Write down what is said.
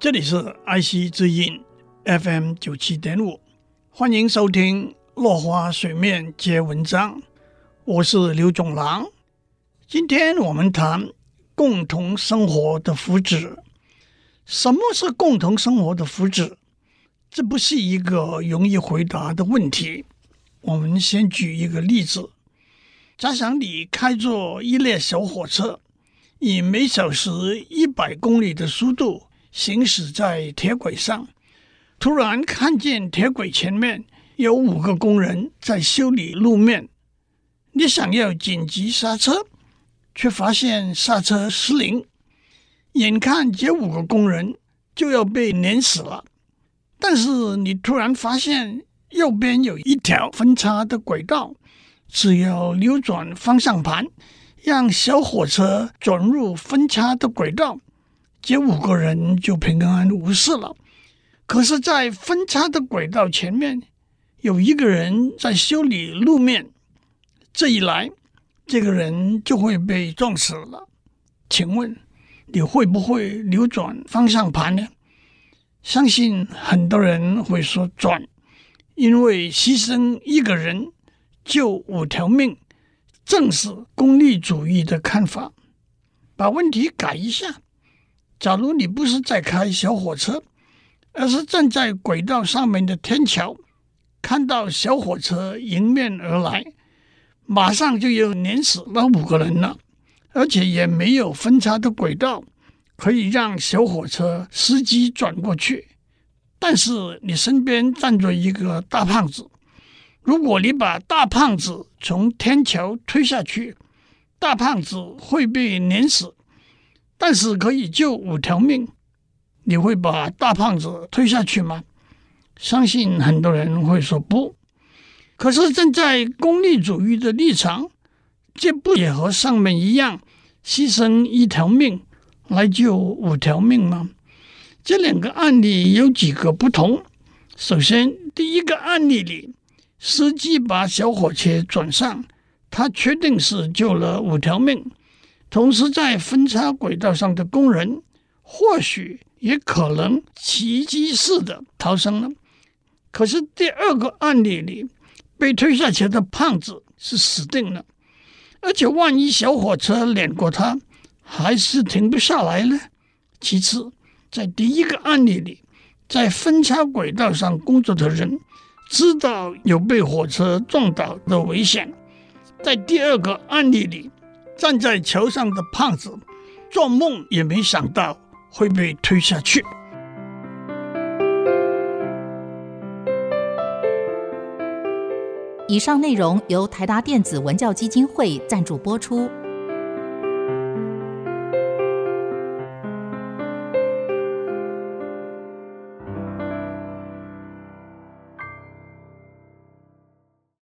这里是爱惜之音 FM 九七点五，欢迎收听《落花水面皆文章》，我是刘总郎。今天我们谈共同生活的福祉。什么是共同生活的福祉？这不是一个容易回答的问题。我们先举一个例子：假想你开着一列小火车，以每小时一百公里的速度行驶在铁轨上，突然看见铁轨前面有五个工人在修理路面，你想要紧急刹车，却发现刹车失灵，眼看这五个工人就要被碾死了，但是你突然发现。右边有一条分叉的轨道，只要扭转方向盘，让小火车转入分叉的轨道，这五个人就平安无事了。可是，在分叉的轨道前面有一个人在修理路面，这一来，这个人就会被撞死了。请问你会不会扭转方向盘呢？相信很多人会说转。因为牺牲一个人救五条命，正是功利主义的看法。把问题改一下，假如你不是在开小火车，而是站在轨道上面的天桥，看到小火车迎面而来，马上就要碾死那五个人了，而且也没有分叉的轨道可以让小火车司机转过去。但是你身边站着一个大胖子，如果你把大胖子从天桥推下去，大胖子会被碾死，但是可以救五条命，你会把大胖子推下去吗？相信很多人会说不。可是站在功利主义的立场，这不也和上面一样，牺牲一条命来救五条命吗？这两个案例有几个不同。首先，第一个案例里，司机把小火车转上，他确定是救了五条命。同时，在分叉轨道上的工人，或许也可能奇迹似的逃生了。可是，第二个案例里，被推下去的胖子是死定了，而且万一小火车碾过他，还是停不下来呢。其次，在第一个案例里，在分叉轨道上工作的人知道有被火车撞倒的危险；在第二个案例里，站在桥上的胖子做梦也没想到会被推下去。以上内容由台达电子文教基金会赞助播出。